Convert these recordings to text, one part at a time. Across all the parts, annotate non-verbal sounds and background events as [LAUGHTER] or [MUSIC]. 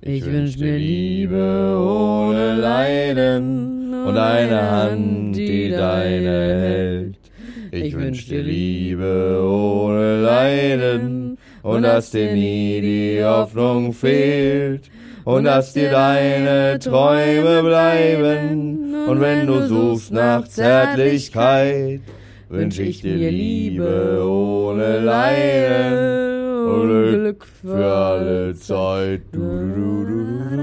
Ich wünsch mir Liebe ohne Leiden und eine Hand, die deine hält. Ich wünsch dir Liebe ohne Leiden und dass dir nie die Hoffnung fehlt. und dass dir deine Träume bleiben. Und wenn du suchst nach Zärtlichkeit, wünsch ich dir Liebe ohne Leiden Glück für alle Zeit. Du, du, du,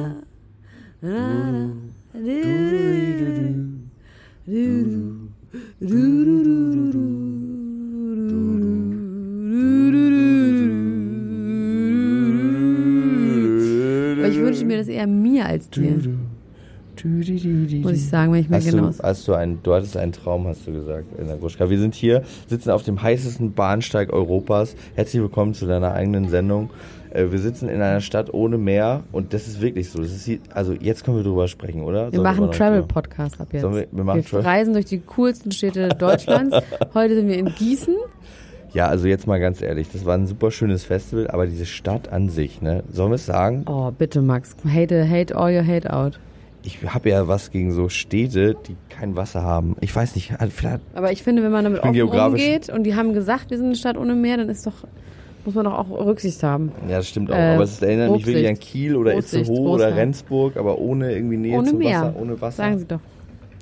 ich wünsche mir das eher mir als dir. Muss ich sagen, wenn ich mir Hast genau. du, hast du, ein, du hattest einen Traum, hast du gesagt, in der Gruschka. Wir sind hier, sitzen auf dem heißesten Bahnsteig Europas. Herzlich willkommen zu deiner eigenen Sendung. Äh, Wir sitzen in einer Stadt ohne Meer und das ist wirklich so. Das ist, die- also jetzt können wir drüber sprechen, oder? Wir Sollen machen Travel-Podcast ab jetzt. Sollen wir- wir machen Travel- reisen durch die coolsten Städte [LAUGHS] Deutschlands. Heute sind wir in Gießen. Ja, also jetzt mal ganz ehrlich, das war ein super schönes Festival, aber diese Stadt an sich, ne? Sollen wir es sagen? Oh, bitte, Max. Hate, hate all your hate out. Ich habe ja was gegen so Städte, die kein Wasser haben. Ich weiß nicht, vielleicht Aber ich finde, wenn man damit offen umgeht und die haben gesagt, wir sind eine Stadt ohne Meer, dann ist doch, muss man doch auch Rücksicht haben. Ja, das stimmt auch. Äh, aber es erinnert mich wirklich an. Kiel oder Itzehoe oder. Rendsburg, aber ohne irgendwie Nähe Ohne zum Meer. Wasser, ohne Wasser. Sagen Sie doch.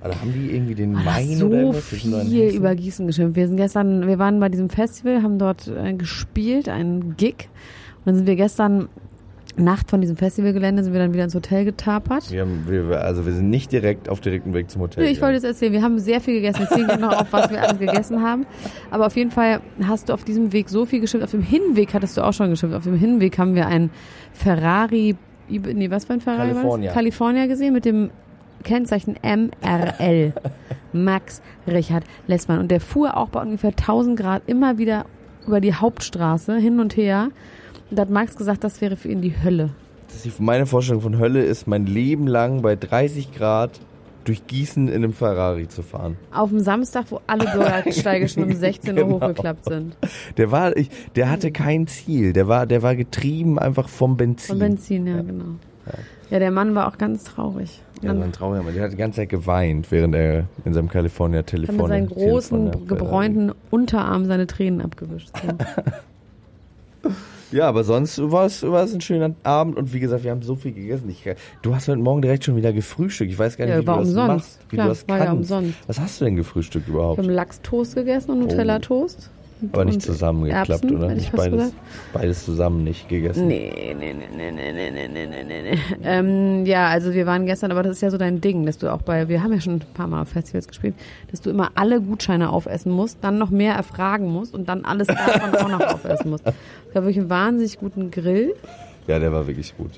Also haben die irgendwie den Ach, Main so oder irgendwas? Viel über Gießen geschimpft. Wir sind gestern, wir waren bei diesem Festival, haben dort äh, gespielt, einen Gig. Und dann sind wir gestern Nacht von diesem Festivalgelände sind wir dann wieder ins Hotel getapert. Wir haben, wir, also wir sind nicht direkt auf direktem Weg zum Hotel. Nee, ich wollte jetzt erzählen, wir haben sehr viel gegessen. Ich zähle noch auf, was wir alles gegessen haben. Aber auf jeden Fall hast du auf diesem Weg so viel geschimpft. Auf dem Hinweg hattest du auch schon geschimpft. Auf dem Hinweg haben wir einen Ferrari, nee, was für ein Ferrari war California. das? California gesehen mit dem Kennzeichen MRL. Max Richard Lessmann. Und der fuhr auch bei ungefähr 1000 Grad immer wieder über die Hauptstraße hin und her. Und da hat Max gesagt, das wäre für ihn die Hölle. Die- meine Vorstellung von Hölle ist, mein Leben lang bei 30 Grad durch Gießen in einem Ferrari zu fahren. Auf dem Samstag, wo alle Bürgersteige [LAUGHS] schon um 16 Uhr Genau. hochgeklappt sind. Der war, ich, der hatte kein Ziel. Der war, der war getrieben einfach vom Benzin. Von Benzin, ja, genau. Ja, der Mann war auch ganz traurig. Ja, so ein trauriger Mann. Der hat die ganze Zeit geweint, während er in seinem California hat Telefon. mit seinen großen, gebräunten Unterarm seine Tränen abgewischt. [LAUGHS] So. Ja, aber sonst war es, war es ein schöner Abend und wie gesagt, wir haben so viel gegessen. Ich, du hast heute Morgen direkt schon wieder gefrühstückt. Ich weiß gar nicht, Ja, wie du das umsonst. machst, wie Klar, du das war ja umsonst. Was hast du denn gefrühstückt überhaupt? haben Lachstoast gegessen und Nutella-Toast. Aber nicht zusammengeklappt, Erbsen, oder? Nicht beides, gesagt. beides zusammen nicht gegessen. Nee, nee, nee, nee, nee, nee, nee, nee, nee, nee, nee. Ähm, ja, also wir waren gestern, aber das ist ja so dein Ding, dass du auch bei, wir haben ja schon ein paar Mal auf Festivals gespielt, dass du immer alle Gutscheine aufessen musst, dann noch mehr erfragen musst und dann alles davon auch noch aufessen musst. Es gab wirklich einen wahnsinnig guten Grill Ja, der war wirklich gut.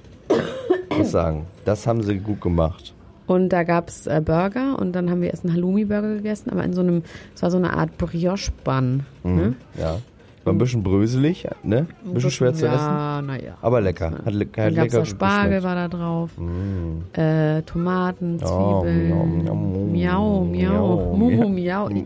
Ich muss sagen, das haben sie gut gemacht. Und da gab's äh, Burger und dann haben wir erst einen Halloumi-Burger gegessen, aber in so einem, es war so eine Art Brioche-Bun. Ne? Ja. War ein bisschen bröselig, ne? Ein bisschen schwer zu essen. Ja, naja. Aber lecker. Hat, hat Dann gab's lecker da Spargel war da drauf, äh, Tomaten, Oh, Zwiebeln, miau, miau, miau, miau, miau, mumu, miau. miau.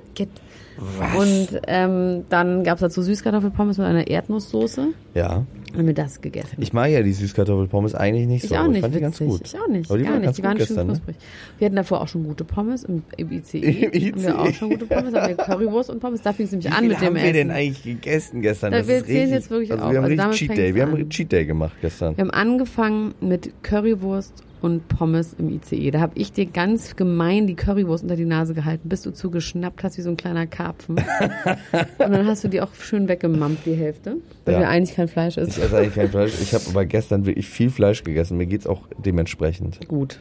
Was? Und ähm, dann gab's dazu Süßkartoffelpommes mit einer Erdnusssoße. Ja. Haben wir das gegessen. Ich mag ja die Süßkartoffelpommes eigentlich nicht Ich so. auch nicht Ich fand die witzig. ganz gut. Ich auch nicht. Aber die gar waren nicht. ganz Die waren schön gestern, ne? knusprig. Wir hatten davor auch schon gute Pommes im, [LAUGHS] im ICE. Im Haben wir auch ICE. schon gute Pommes. Haben wir Currywurst und Pommes. Da fing es nämlich an mit dem haben wir Essen. denn eigentlich gegessen gestern? Da- Das wir zählen jetzt wirklich also auf. Wir haben Also Cheat Day. Wir haben. Cheat Day gemacht gestern. Wir haben angefangen mit Currywurst und Pommes im ICE. Da habe ich dir ganz gemein die Currywurst unter die Nase gehalten, bis du zugeschnappt hast wie so ein kleiner Karpfen. [LAUGHS] und dann hast du die auch schön weggemammt, die Hälfte, weil Ja. wir eigentlich kein Fleisch Ich ist. esse eigentlich kein Fleisch. Ich habe aber gestern wirklich viel Fleisch gegessen. Mir geht's auch dementsprechend Gut,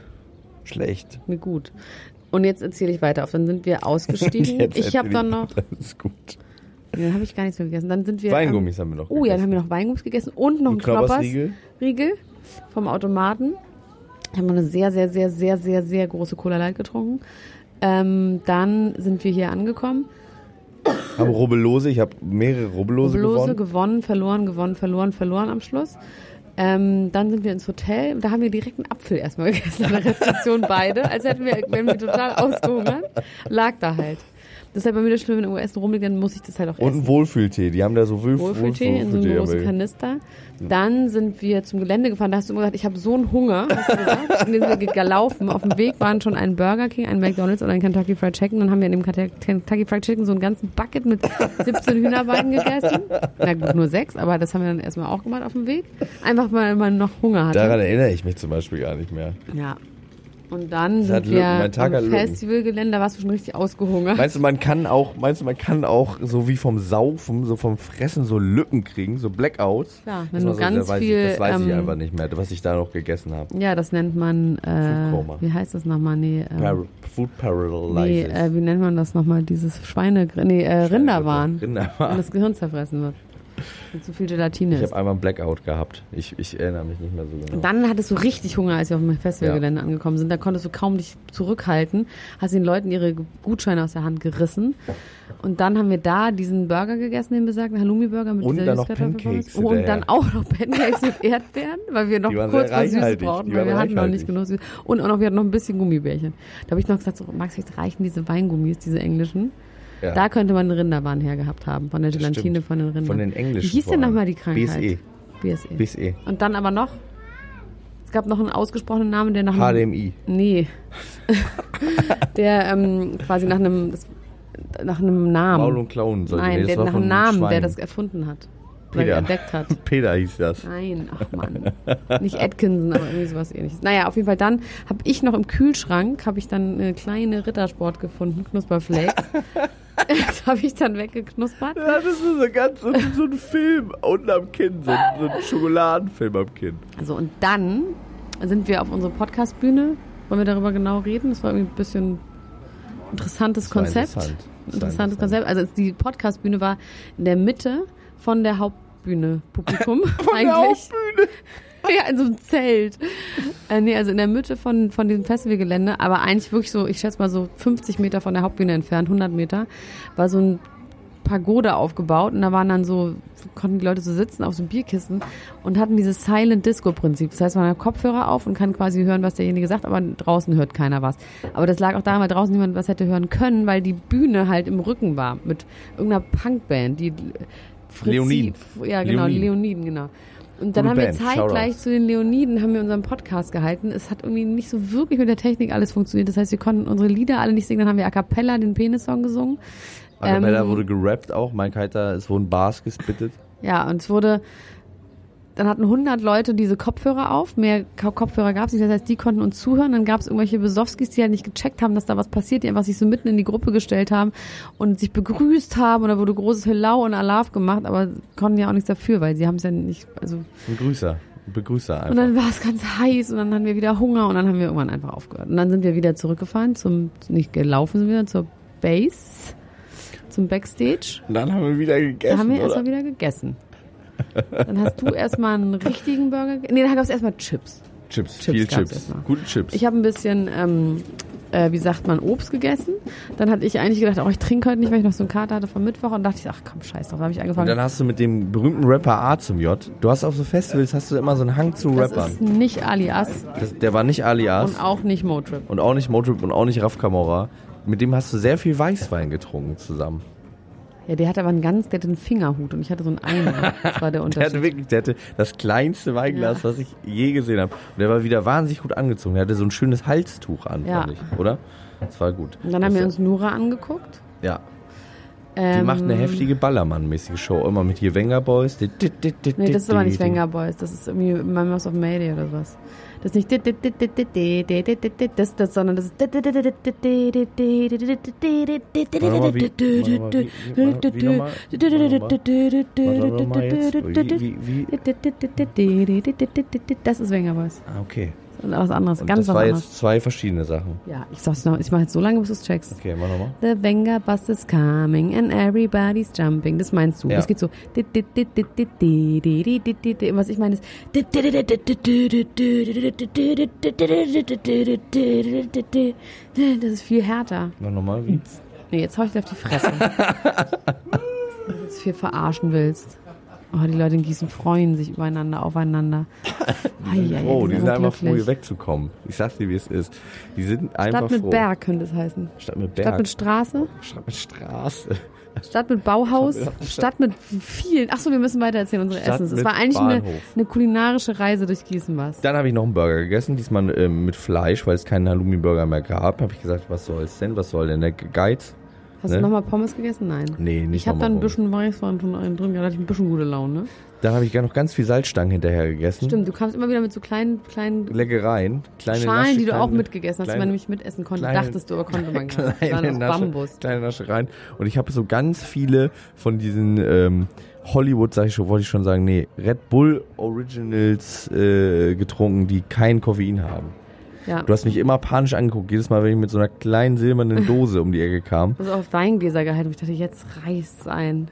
schlecht. mir gut. Und jetzt erzähle ich weiter auf. Dann sind wir ausgestiegen. [LAUGHS] Ich habe dann noch, Das ist gut. dann habe ich gar nichts mehr gegessen. Dann sind wir Weingummis haben wir noch Oh ja, dann gegessen. haben wir noch Weingummis gegessen und noch einen. Knoppersriegel vom Automaten. Wir haben noch eine sehr, sehr, sehr, sehr, sehr, sehr große Cola Light getrunken. Ähm, dann sind wir hier angekommen. Haben Rubbellose. Ich habe mehrere Rubbellose, Rubbellose gewonnen. gewonnen, verloren, gewonnen, verloren, verloren am Schluss. Ähm, dann sind wir ins Hotel. Da haben wir direkt einen Apfel erstmal [LAUGHS] gegessen an der Rezeption beide, als hätten wir, wenn wir total ausgehungert. Lag da halt. Das ist halt bei mir das Schlimme, wenn irgendwo Essen rumliegt, dann muss ich das halt auch Und essen. einen Wohlfühltee. Die haben da so Wohl Wohlfühltee in so einem großen Kanister. Dann sind wir zum Gelände gefahren. Da hast du immer gesagt, ich habe so einen Hunger. Hast du gesagt? Und dann sind wir gelaufen. Auf dem Weg waren schon ein Burger King, ein McDonalds und ein Kentucky Fried Chicken. Dann haben wir in dem Kentucky Fried Chicken so einen ganzen Bucket mit 17 Hühnerbeinen gegessen. Na gut, nur sechs, aber das haben wir dann erstmal auch gemacht auf dem Weg. Einfach weil man noch Hunger hatte. Daran erinnere ich mich zum Beispiel gar nicht mehr. Ja. Und dann Das sind wir am. Festivalgelände, da warst du schon richtig ausgehungert. Meinst du, man kann auch, meinst du, man kann auch so wie vom Saufen, so vom Fressen so Lücken kriegen, so Blackouts? Das wenn du so, ganz das viel, Ich, das weiß ich ähm, einfach nicht mehr, was ich da noch gegessen habe. Ja, das nennt man, äh, wie heißt das nochmal? Nee, ähm, Par Food Nee, Paralysis. äh, wie nennt man das nochmal? Dieses Schweine, nee, äh, Rinderwahn. Wenn Rinderwahn. das Gehirn zerfressen wird. Zu viel Gelatine Ich habe einmal einen Blackout gehabt. Ich, ich erinnere mich nicht mehr so genau. Und dann hattest du richtig Hunger, als wir auf dem Festivalgelände angekommen sind. Da konntest du kaum dich zurückhalten. Hast den Leuten ihre Gutscheine aus der Hand gerissen. Und dann haben wir da diesen Burger gegessen, den besagten Halloumi-Burger mit Und dieser dann noch. Pancakes Und hinterher. dann auch noch Pancakes mit Erdbeeren, weil wir noch kurz was Süßes brauchten, weil wir hatten noch nicht genug Süßes. Und auch noch, wir hatten noch ein bisschen Gummibärchen. Da habe ich noch gesagt, so, Max, vielleicht reichen diese Weingummis, diese englischen. Ja. Da könnte man eine Rinderbahn hergehabt haben, von der Das Gelatine stimmt. von den Rindern. Von den englischen Wie hieß denn nochmal die Krankheit? BSE. BSE. BSE. Und dann aber noch, es gab noch einen ausgesprochenen Namen, der nach einem, HDMI. nee, [LAUGHS] der ähm, quasi nach einem, das, nach einem Namen, Maul und Klauen. sollte- nein, nee, der nach einem Namen, der Schwein. das erfunden hat, Peter. entdeckt hat. [LAUGHS] Peter hieß das. Nein, ach Mann. [LAUGHS] Nicht Atkinson, aber irgendwie sowas ähnliches. Naja, auf jeden Fall dann habe ich noch im Kühlschrank, habe ich dann eine kleine Rittersport gefunden, Knusperflakes. [LAUGHS] das habe ich dann weggeknuspert. Ja, das ist so ganz so, so ein Film unten am Kinn, so, ein- so ein Schokoladenfilm am Kinn. Also und dann sind wir auf unsere Podcastbühne. Wollen wir darüber genau reden? Das war irgendwie ein bisschen interessantes Konzept. interessant. Interessantes interessant. Konzept. Also die Podcastbühne war in der Mitte von der Hauptbühne Publikum. [LAUGHS] Von eigentlich. der Hauptbühne. [LAUGHS] Ja, in so einem Zelt. Äh, nee, also in der Mitte von, von diesem Festivalgelände, aber eigentlich wirklich so, ich schätze mal so 50 Meter von der Hauptbühne entfernt, 100 Meter, war so ein Pagode aufgebaut und da waren dann so, konnten die Leute so sitzen auf so Bierkissen und hatten dieses Silent Disco Prinzip. Das heißt, man hat Kopfhörer auf und kann quasi hören, was derjenige sagt, aber draußen hört keiner was. Aber das lag auch daran, weil draußen niemand was hätte hören können, weil die Bühne halt im Rücken war mit irgendeiner Punkband, die Fritzi, Leoniden. Ja, genau, Leoniden. Leoniden, genau. Und dann Gute haben wir Band, zeitgleich Shoutouts. zu den Leoniden haben wir unseren Podcast gehalten. Es hat irgendwie nicht so wirklich mit der Technik alles funktioniert. Das heißt, wir konnten unsere Lieder alle nicht singen. Dann haben wir a cappella den Penis-Song gesungen. A cappella Ähm, wurde gerappt auch. Mike Heiter, es wurden Bars gespittet. Ja, und es wurde, dann hatten 100 Leute diese Kopfhörer auf. Mehr Ko- Kopfhörer gab es nicht. Das heißt, die konnten uns zuhören. Dann gab es irgendwelche Besowskis, die halt nicht gecheckt haben, dass da was passiert, die einfach sich so mitten in die Gruppe gestellt haben und sich begrüßt haben. Und da wurde großes Hello und Alarv gemacht, aber konnten ja auch nichts dafür, weil sie haben es ja nicht, also Ein Grüßer. Ein Begrüßer einfach. Und dann war es ganz heiß und dann hatten wir wieder Hunger und dann haben wir irgendwann einfach aufgehört. Und dann sind wir wieder zurückgefahren zum, nicht gelaufen sind wir, zur Base, zum Backstage. Und dann haben wir wieder gegessen, Da haben wir erstmal wieder gegessen. Dann hast du erstmal einen richtigen Burger. ge- Nee, da gab es erstmal Chips. Chips, Chips viel Chips. Gute Chips. Ich habe ein bisschen, ähm, äh, wie sagt man, Obst gegessen. Dann hatte ich eigentlich gedacht, oh, ich trinke heute nicht, weil ich noch so einen Kater hatte vom Mittwoch. Und dachte ich, ach komm, scheiß drauf. Habe ich und angefangen. dann hast du mit dem berühmten Rapper A zum J. Du hast auf so Festivals hast du immer so einen Hang zu das Rappern. ist nicht Alias Das, der war nicht alias und auch nicht Motrip. und auch nicht Motrip und auch nicht Raf Kamora. Mit dem hast du sehr viel Weißwein getrunken zusammen. Ja, der hatte aber einen ganz, der hatte einen Fingerhut und ich hatte so einen Eimer. Das war der [LAUGHS] Der Unterschied. hatte wirklich, der hatte das kleinste Weinglas, was ich je gesehen habe. Und der war wieder wahnsinnig gut angezogen. Der hatte so ein schönes Halstuch an, Ja. fand ich, oder? Das war gut. und dann haben das, wir uns Nura angeguckt. Ja, die Ähm, macht eine heftige Ballermann-mäßige Show. Immer mit hier Wenger Boys. Nee, das ist aber nicht Wenger Boys. Das ist irgendwie Mamas of Mayday oder was. Das nicht das, das, sondern das das ist Wenger Boys. Ah, okay. Und was anderes, Und ganz das was war anderes. jetzt zwei verschiedene Sachen. Ja, ich sag's noch, ich mach jetzt so lange, bis du es checkst. Okay, mach nochmal. The Venga bus is coming and everybody's jumping. Das meinst du. Ja. Das geht so. Was ich meine ist. Das ist viel härter. Mach nochmal. Wie? Nee, jetzt hau ich dir auf die Fresse. Wenn du jetzt viel verarschen willst. Oh, die Leute in Gießen freuen sich übereinander, aufeinander. [LAUGHS] Ei, ei, ei, Oh, die sind so einfach froh, hier wegzukommen. Ich sag's dir, wie es ist. Die sind einfach Stadt mit froh. Berg könnte es heißen. Stadt mit Berg. Stadt mit Straße. Stadt mit Straße. Stadt mit Bauhaus, Stadt mit- Stadt mit vielen. Achso, wir müssen weiter erzählen, unsere Stadt Essens. Es war eigentlich eine, eine kulinarische Reise durch Gießen was. Dann habe ich noch einen Burger gegessen, diesmal ähm, mit Fleisch, weil es keinen Halloumi-Burger mehr gab. Habe ich gesagt, was soll's denn? Was soll denn der Geiz? Hast Ne? du nochmal Pommes gegessen? Nein. Nee, nicht Ich habe dann ein bisschen Weißwein drin drin gehabt, hatte ich ein bisschen gute Laune. Dann habe ich noch ganz viel Salzstangen hinterher gegessen. Stimmt, du kamst immer wieder mit so kleinen, kleinen Leckereien. Kleine Schalen, Nasche, die du auch kleine- mitgegessen hast, die man kleine- nämlich mitessen konnte. kleine- Dachtest du, aber konnte man [LAUGHS] gar nicht. Kleine aus Nasche, Bambus. kleine Nasche rein. Und ich habe so ganz viele von diesen ähm, Hollywood, sag ich schon, wollte ich schon sagen, nee, Red Bull Originals äh, getrunken, die kein Koffein haben. Ja. Du hast mich immer panisch angeguckt, jedes Mal, wenn ich mit so einer kleinen silbernen [LAUGHS] Dose um die Ecke kam. Also auf Weingläser gehalten. Ich dachte, jetzt reißt's ein.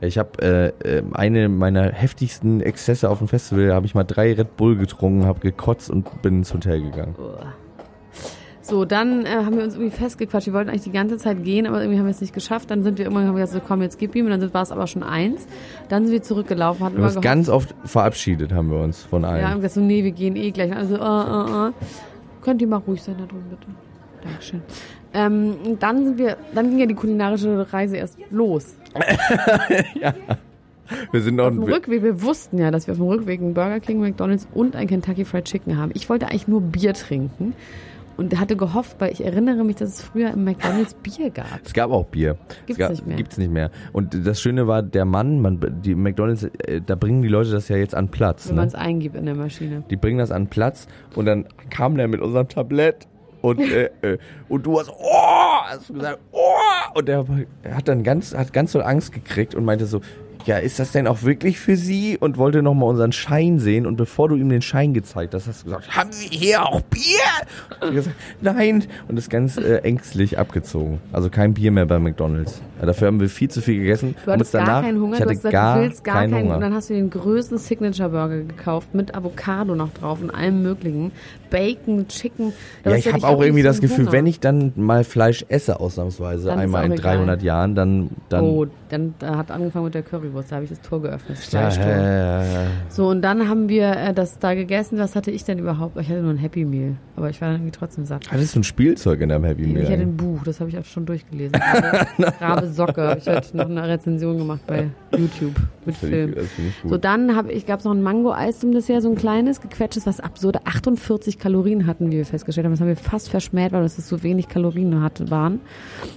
Ich habe äh, äh, eine meiner heftigsten Exzesse auf dem Festival, habe ich mal drei Red Bull getrunken, habe gekotzt und bin ins Hotel gegangen. So, dann äh, haben wir uns irgendwie festgequatscht. Wir wollten eigentlich die ganze Zeit gehen, aber irgendwie haben wir es nicht geschafft. Dann sind wir irgendwann haben wir gesagt, so, komm, jetzt gib ihm. Und dann sind- war es aber schon eins. Dann sind wir zurückgelaufen, hatten Wir haben uns gehofft, ganz oft verabschiedet, haben wir uns von ja, allen. haben gesagt, so, nee, wir gehen eh gleich. Also, äh, äh, äh. Könnt ihr mal ruhig sein da drüben, bitte. Dankeschön. Ähm, dann sind wir, dann ging ja die kulinarische Reise erst los. [LAUGHS] wir sind noch Auf dem Rückweg, wir wussten ja, dass wir auf dem Rückweg einen Burger King, McDonalds und ein Kentucky Fried Chicken haben. Ich wollte eigentlich nur Bier trinken und hatte gehofft, weil ich erinnere mich, dass es früher im McDonalds Bier gab. Es gab auch Bier. Gibt's es gab, nicht mehr. Gibt's nicht mehr. Und das Schöne war, der Mann, man, die McDonalds, äh, da bringen die Leute das ja jetzt an Platz. Wenn man Ne? es eingibt in der Maschine. Die bringen das an Platz und dann kam der mit unserem Tablett und, äh, äh, und du hast, oh, hast du gesagt, oh, und der hat dann ganz, hat ganz so Angst gekriegt und meinte so, ja, ist das denn auch wirklich für Sie? Und wollte nochmal unseren Schein sehen. Und bevor du ihm den Schein gezeigt hast, hast du gesagt, haben Sie hier auch Bier? Und ich gesagt, nein. Und ist ganz äh, ängstlich abgezogen. Also kein Bier mehr bei McDonalds. Ja, dafür haben wir viel zu viel gegessen. Du hattest uns gar keinen Hunger, ich du hatte hast gesagt, gar du willst gar keinen keinen Hunger. Und dann hast du den größten Signature Burger gekauft mit Avocado noch drauf und allem möglichen. Bacon, Chicken. Ja, ich du habe hab auch irgendwie das Gefühl, Hunger. wenn ich dann mal Fleisch esse, ausnahmsweise, Dann einmal in egal. 300 Jahren, dann, dann Oh, dann da hat angefangen mit der Currywurst. Da habe ich das Tor geöffnet. Ja, ja, ja, ja. So, und dann haben wir äh, das da gegessen. Was hatte ich denn überhaupt? Ich hatte nur ein Happy Meal. Aber ich war dann irgendwie trotzdem satt. Hattest du ein Spielzeug in deinem Happy Ich hatte Meal? ein Buch, das habe ich auch schon durchgelesen. Rabe, [LAUGHS] Rabe Socke habe ich heute noch eine Rezension gemacht bei [LAUGHS] YouTube mit Film. ich, das ich gut. So, dann habe ich, gab es noch ein Mango-Eis zum Dessert, so ein kleines, gequetschtes, was absurde 48 Kalorien hatten, wie wir festgestellt haben. Das haben wir fast verschmäht, weil es so wenig Kalorien hatte, waren.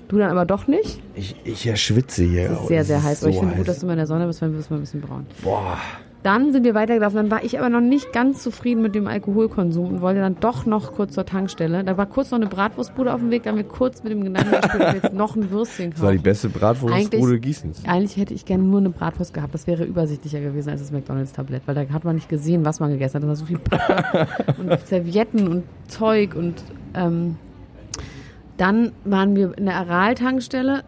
Du dann aber doch nicht. ich, ich ja schwitze hier. Das ist sehr, sehr heiß. Aber ich So finde gut, dass du mal in der Sonne bist, weil du bist mal ein bisschen braun. Boah. Dann sind wir weitergelaufen. Dann war ich aber noch nicht ganz zufrieden mit dem Alkoholkonsum und wollte dann doch noch kurz zur Tankstelle. Da war kurz noch eine Bratwurstbude auf dem Weg. Da haben wir kurz mit dem Gedanken gespielt, ob wir jetzt noch ein Würstchen Das war die kaufen. beste Bratwurstbude Eigentlich- Gießens. Eigentlich hätte ich gerne nur eine Bratwurst gehabt. Das wäre übersichtlicher gewesen als das McDonalds-Tablett, weil da hat man nicht gesehen, was man gegessen hat. Da war so viel Pappe [LAUGHS] und Servietten und Zeug und ähm, dann waren wir in der Aral-Tankstelle,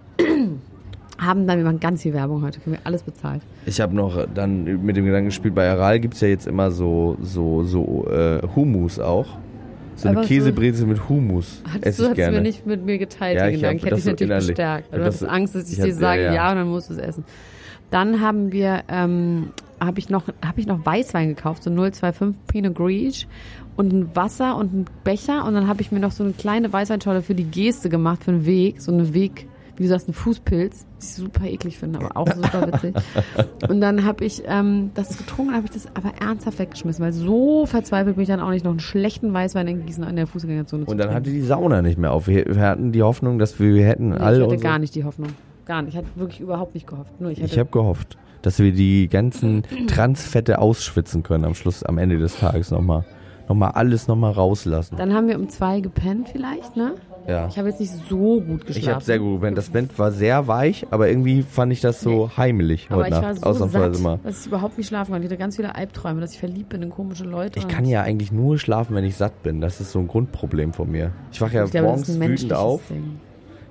haben dann, wir machen ganz viel Werbung heute, kriegen wir alles bezahlt. Ich habe noch dann mit dem Gedanken gespielt, bei Aral gibt es ja jetzt immer so, so, so äh, Hummus auch. So eine so- Käsebrezel mit Hummus Hattest du, ich hast du gerne. mir nicht mit mir geteilt, Ja, den ich Gedanken. hab Ich hätte dich so natürlich innerlich- bestärkt. Du hattest Angst, dass ich, ich dir sage, ja, ja, und dann musst du es essen. Dann haben wir, ähm, habe ich noch, habe ich noch Weißwein gekauft, so 025 Pinot Grigio und ein Wasser und ein Becher und dann habe ich mir noch so eine kleine Weißweinscholle für die Geste gemacht, für den Weg, so eine Weg, wie du sagst, ein Fußpilz, was ich super eklig finde, aber auch super [LAUGHS] witzig. und dann habe ich ähm, das getrunken, habe ich das aber ernsthaft weggeschmissen, weil so verzweifelt bin ich dann auch nicht, noch einen schlechten Weißwein in Gießen in der Fußgängerzone zu Und dann hatte die Sauna nicht mehr auf. Wir, wir hatten die Hoffnung, dass wir, wir hätten Nee, alle ich hatte unsere- gar nicht die Hoffnung. Gar nicht. Ich hatte wirklich überhaupt nicht gehofft. Nur ich hatte Ich habe gehofft, dass wir die ganzen Transfette ausschwitzen können am Schluss, am Ende des Tages nochmal. Nochmal alles nochmal rauslassen. Dann haben wir um zwei gepennt vielleicht, ne? Ja. Ich habe jetzt nicht so gut geschlafen. Ich habe sehr gut gepennt. Das Bett war sehr weich, aber irgendwie fand ich das so heimelig Aber heute ich war Nacht. so Ausnahmsweise satt, mal. dass ich überhaupt nicht schlafen konnte. Ich hatte ganz viele Albträume, dass ich verliebt bin in komische Leute. Ich kann ja eigentlich nur schlafen, wenn ich satt bin. Das ist so ein Grundproblem von mir. Ich wache ja ich glaube, morgens wütend auf. Ding.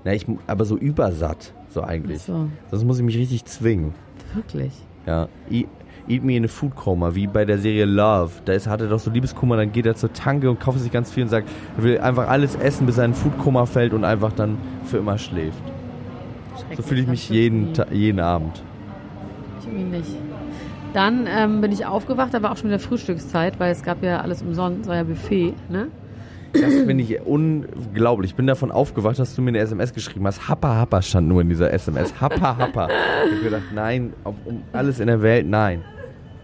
Na, ich, aber so übersatt, so eigentlich. Ach so, Sonst muss ich mich richtig zwingen. wirklich. Ja. Eat, eat me in a food coma, wie bei der Serie Love. Da ist, hat er doch so Liebeskummer, dann geht er zur Tanke und kauft sich ganz viel und sagt, er will einfach alles essen, bis er in Foodkoma fällt und einfach dann für immer schläft. So fühle ich mich jeden, jeden Abend. Ich irgendwie nicht. Dann ähm, bin ich aufgewacht, da war auch schon wieder Frühstückszeit, weil es gab ja alles umsonst, war ja Buffet, ne? Das finde ich unglaublich. Ich bin davon aufgewacht, dass du mir eine SMS geschrieben hast. Happa Happa stand nur in dieser SMS. Happa Happa. Ich habe gedacht, nein, um alles in der Welt, nein.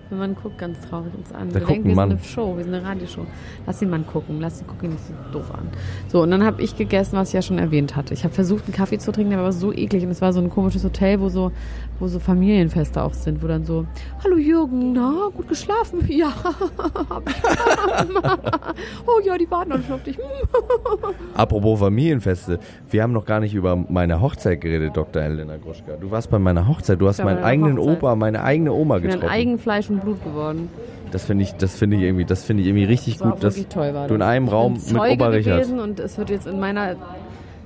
Wenn man guckt ganz traurig uns an. Da wir denken, wir sind eine Show, wir sind eine Radioshow. Lass den Mann gucken, lass ihn gucken, nicht so doof an. So, und dann habe ich gegessen, was ich ja schon erwähnt hatte. Ich habe versucht, einen Kaffee zu trinken, der war so eklig. Und es war so ein komisches Hotel, wo so, wo so Familienfeste auch sind, wo dann so, hallo Jürgen, na, gut geschlafen? [LAUGHS] Ja, [LAUGHS] oh ja, die warten schon auf dich. [LAUGHS] Apropos Familienfeste. Wir haben noch gar nicht über meine Hochzeit geredet, Dr. Elena Gruschka. Du warst bei meiner Hochzeit. Du hast meinen eigenen Hochzeit. Opa, meine eigene Oma getroffen. Eigenfleisch und Blut geworden. Das finde ich, das finde ich irgendwie, das finde ich irgendwie richtig Das gut, dass wirklich toll, war du in das. einem Raum Ich bin mit Zeuge Opa Richard. gewesen und es wird jetzt in meiner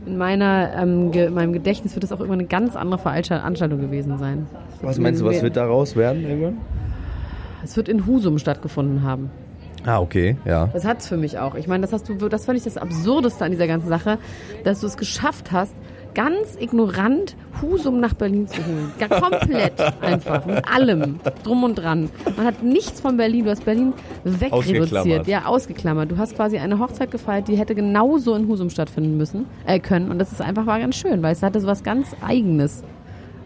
in meiner ähm, ge, in meinem Gedächtnis wird es auch immer eine ganz andere Veranstaltung gewesen sein. Was meinst du, was wird daraus werden irgendwann? Es wird in Husum stattgefunden haben. Ah, okay, ja. Das hat's für mich auch. Ich meine, das hast du, das fand ich das Absurdeste an dieser ganzen Sache, dass du es geschafft hast, ganz ignorant Husum nach Berlin zu holen. Ja, komplett einfach. Mit allem. Drum und dran. Man hat nichts von Berlin. Du hast Berlin wegreduziert. Ausgeklammert. Ja, ausgeklammert. Du hast quasi eine Hochzeit gefeiert, die hätte genauso in Husum stattfinden müssen, äh, können. Und das ist einfach war ganz schön, weil es hatte so was ganz Eigenes.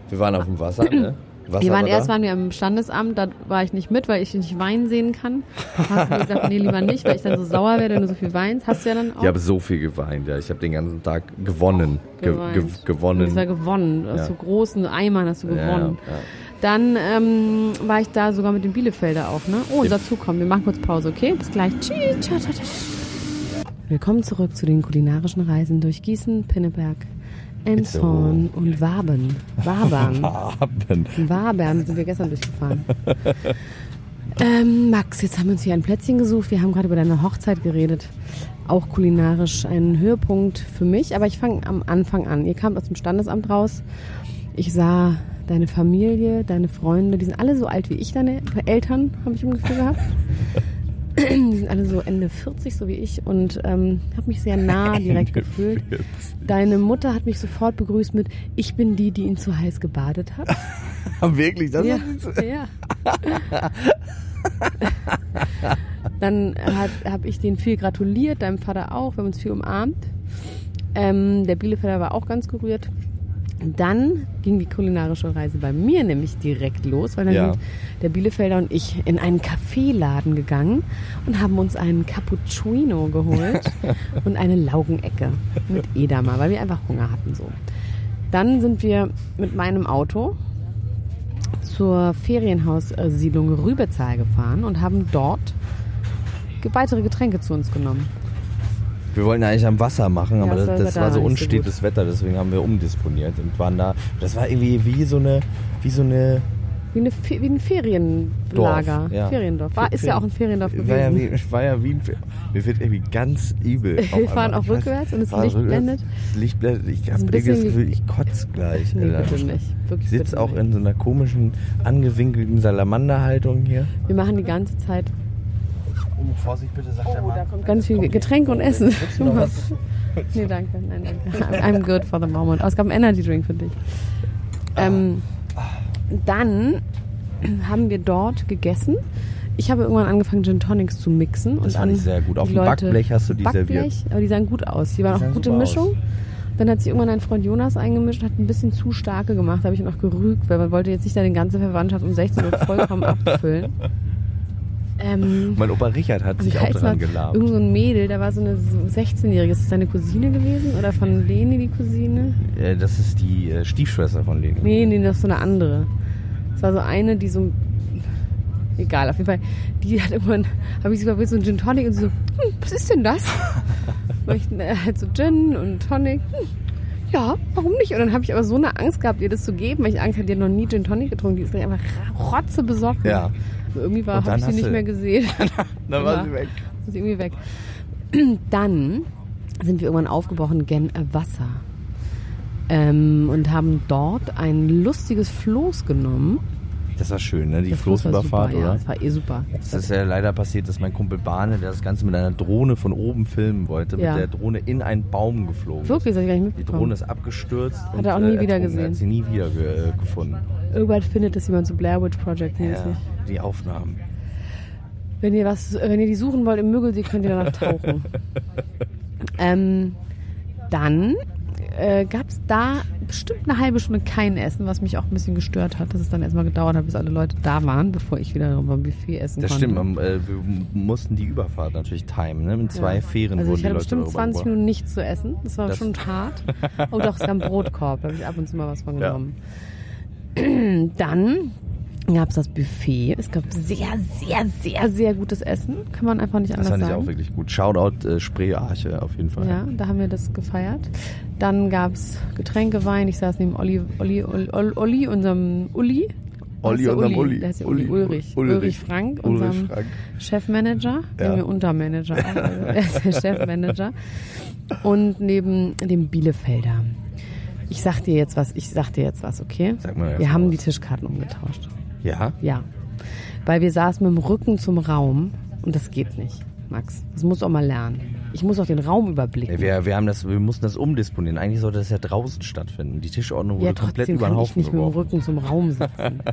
Wir waren auf dem Wasser, ne? Wasser Wir waren war erst da? waren wir im Standesamt, da war ich nicht mit, weil ich nicht Wein sehen kann. Hast du gesagt, nee, lieber nicht, weil ich dann so sauer werde, wenn du so viel weinst. Hast du ja dann auch Ich habe so viel geweint, ja. Ich habe den ganzen Tag gewonnen. Ge ge Und Das gewonnen. war gewonnen. Aus Ja. so großen Eimern hast du gewonnen. ja, ja. Dann ähm, war ich da sogar mit den Bielefelder auch, ne? Oh, unser Zug kommt. Wir machen kurz Pause, okay? Bis gleich. Tschüss. Willkommen zurück zu den kulinarischen Reisen durch Gießen, Pinneberg, Elmshorn und Waben. Wabern. [LAUGHS] Abend. Wabern sind wir gestern durchgefahren. Ähm, Max, jetzt haben wir uns hier ein Plätzchen gesucht. Wir haben gerade über deine Hochzeit geredet. Auch kulinarisch ein Höhepunkt für mich. Aber ich fange am Anfang an. Ihr kamt aus dem Standesamt raus. Ich sah deine Familie, deine Freunde. Die sind alle so alt wie ich, deine Eltern, habe ich im Gefühl gehabt. Die sind alle so Ende 40, so wie ich. Und ähm, habe mich sehr nah direkt gefühlt. Deine Mutter hat mich sofort begrüßt mit, ich bin die, die ihn zu heiß gebadet hat. [LAUGHS] Wirklich? Das Ja, ist ja. Dann habe ich den viel gratuliert, deinem Vater auch, wir haben uns viel umarmt. Ähm, der Bielefelder war auch ganz gerührt. Dann ging die kulinarische Reise bei mir nämlich direkt los, weil dann Ja. sind der Bielefelder und ich in einen Kaffeeladen gegangen und haben uns einen Cappuccino geholt [LAUGHS] und eine Laugenecke mit Edamer, weil wir einfach Hunger hatten so. Dann sind wir mit meinem Auto zur Ferienhaussiedlung Rübezahl gefahren und haben dort weitere Getränke zu uns genommen. Wir wollten eigentlich am Wasser machen, aber das das, war das da war so nicht so unstetes Wetter, deswegen haben wir umdisponiert und waren da. Das war irgendwie wie so eine, wie so eine. Wie, eine, wie ein Ferienlager. Dorf, ja. Feriendorf. War, ist ja auch ein Feriendorf gewesen. War ja, wie, war ja wie ein. Mir wird irgendwie ganz übel. [LAUGHS] Wir fahren auch Ich weiß- rückwärts und das Licht rückwärts, blendet. Das Licht blendet. Ich habe das Gefühl, ich kotze gleich. nee, bitte nicht. Wirklich Ich sitze auch nicht. in so einer komischen, angewinkelten Salamanderhaltung hier. Wir machen die ganze Zeit Oh, Vorsicht bitte, sagt der Mann. kommt ganz viel Getränke und Essen. Willst du noch was? [LAUGHS] Nee, danke. Nein, danke. I'm good for the moment. Oh, es gab einen Energy Drink für dich. Ähm, dann haben wir dort gegessen. Ich habe irgendwann angefangen, Gin Tonics zu mixen. Das und fand ich sehr gut. Auf die dem Leute- Backblech hast du die Backblech, serviert. aber die sahen gut aus. Die waren Die auch gute Mischung. aus. Dann hat sich irgendwann ein Freund Jonas eingemischt, hat ein bisschen zu starke gemacht, habe ich noch gerügt, weil man wollte jetzt nicht seine ganze Verwandtschaft um 16 Uhr vollkommen [LAUGHS] abfüllen. Ähm, mein Opa Richard hat sich auch daran gelabt. Irgend so ein Mädel, da war so eine 16-Jährige. Ist das deine Cousine gewesen? Oder von Leni die Cousine? Äh, das ist die äh, Stiefschwester von Leni. Nee, nee, das ist so eine andere. Das war so eine, die so egal, auf jeden Fall, die hat irgendwann, habe ich sie mal so ein Gin Tonic und so, hm, was ist denn das? [LAUGHS] ich, äh, halt so Gin und Tonic, hm, ja, warum nicht? Und dann habe ich aber so eine Angst gehabt, ihr das zu geben, weil ich Angst hatte, die hat noch nie Gin Tonic getrunken, die ist einfach rotze besoffen. Ja. Irgendwie war, habe ich sie nicht mehr gesehen. [LAUGHS] dann war sie weg. Ist sie irgendwie weg. [CLEARS THROAT] Dann sind wir irgendwann aufgebrochen gen Wasser. Ähm, und haben dort ein lustiges Floß genommen das war schön, ne? Die der Floßüberfahrt, super, oder? Ja, das war eh super. Es ist ja leider passiert, dass mein Kumpel Bahne, der das Ganze mit einer Drohne von oben filmen wollte, ja. mit der Drohne in einen Baum geflogen. Wirklich, das ich gar nicht mitbekommen. Die Drohne ist abgestürzt. Hat und, er auch nie äh, wieder gesehen. Hat sie nie wieder ge äh, gefunden. Irgendwann findet das jemand zu Blair Witch Project mäßig. Ja, die Aufnahmen. Wenn ihr was, wenn ihr die suchen wollt im Müggelsee, könnt ihr danach tauchen. [LAUGHS] ähm, dann äh, gab es da bestimmt eine halbe Stunde kein Essen, was mich auch ein bisschen gestört hat, dass es dann erstmal gedauert hat, bis alle Leute da waren, bevor ich wieder beim Buffet essen das konnte. Das stimmt, äh, wir mussten die Überfahrt natürlich timen, ne? mit zwei ja. Fähren Also ich hatte bestimmt 20 Minuten nichts zu essen, das war das schon hart. oh doch, es gab einen Brotkorb, da habe ich ab und zu mal was von genommen. Ja. [CLEARS THROAT] Dann gab es das Buffet. Es gab sehr, sehr, sehr, sehr gutes Essen. Kann man einfach nicht anders sagen. Das fand ich auch wirklich gut. Shoutout äh, Spreearche auf jeden Fall. Ja, da haben wir das gefeiert. Dann gab es Getränke, Wein. Ich saß neben Olli, Olli, Olli, Olli unserem Uli. Olli, unserem Uli. Der heißt ja Uli, Ulrich. Ulrich. Frank, unserem. Chefmanager. Ja. Wir Untermanager. [LAUGHS] also er ist der Chefmanager. Und neben dem Bielefelder. Ich sag dir jetzt was, ich sag dir jetzt was, okay? Sag mal wir haben was. die Tischkarten umgetauscht. Ja? Ja. Weil wir saßen mit dem Rücken zum Raum und das geht nicht, Max. Das musst du auch mal lernen. Ich muss auch den Raum überblicken. Wir, wir, haben das, wir mussten das umdisponieren. Eigentlich sollte das ja draußen stattfinden. Die Tischordnung wurde ja, komplett über den Haufen ich nicht geworfen. mit dem Rücken zum Raum sitzen. [LAUGHS]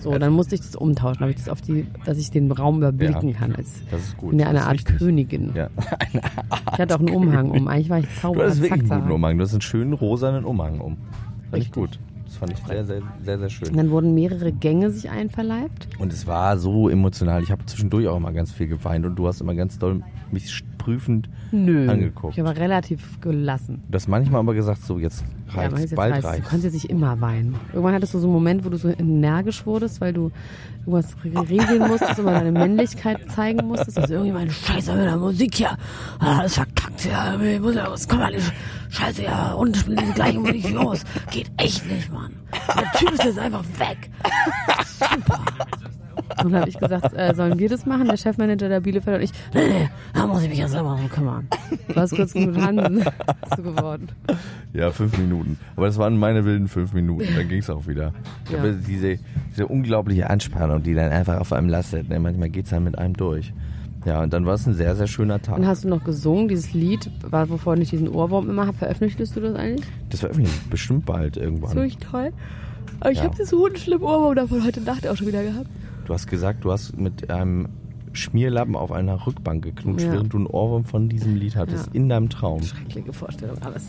So, dann musste ich das umtauschen, ich das auf die, dass ich den Raum überblicken ja, kann. Als, das ist gut. Bin ja eine Art wichtig. Königin. Ja. [LAUGHS] Eine Art. Ich hatte auch einen Umhang um. Eigentlich war ich Zauberer. Du hast wirklich einen guten Umhang. Du hast einen schönen rosanen Umhang um. Fand ich gut fand ich sehr, sehr, sehr, sehr schön. Und dann wurden mehrere Gänge sich einverleibt. Und es war so emotional. Ich habe zwischendurch auch immer ganz viel geweint und du hast immer ganz doll mich prüfend Nö, angeguckt. Ich war relativ gelassen. Du hast manchmal aber gesagt, so jetzt reicht ja, bald reicht. Du konntest jetzt nicht immer weinen. Irgendwann hattest du so einen Moment, wo du so energisch wurdest, weil du irgendwas regeln musstest, immer deine Männlichkeit zeigen musstest. Also irgendwie meine Scheiße mit der Musik hier. Ah, das verkackt ja. Ich muss ja, was kommt alles. Scheiße, ja, und spielen die gleiche Musik uns. Geht echt nicht, Mann. Der Typ ist jetzt einfach weg. Super. Und dann habe ich gesagt, äh, sollen wir das machen? Der Chefmanager der Bielefeld und ich, nee, nee, da muss ich mich ja selber drum kümmern. Du hast kurz mit Hansen du geworden. Ja, fünf Minuten. Aber das waren meine wilden fünf Minuten. Dann ging es auch wieder. Ja. Aber diese, diese unglaubliche Anspannung, die dann einfach auf einem lastet. Ne? Manchmal geht es dann mit einem durch. Ja, und dann war es ein sehr, sehr schöner Tag. Und hast du noch gesungen, dieses Lied, wovon ich diesen Ohrwurm immer habe? Veröffentlichst du das eigentlich? Das veröffentliche ich bestimmt bald irgendwann. Das ist wirklich toll. Aber ich ja. habe diesen hundenschlimmen Ohrwurm davon heute Nacht auch schon wieder gehabt. Du hast gesagt, du hast mit einem Schmierlappen auf einer Rückbank geknutscht, ja. während du einen Ohrwurm von diesem Lied hattest, ja. in deinem Traum. Schreckliche Vorstellung, alles.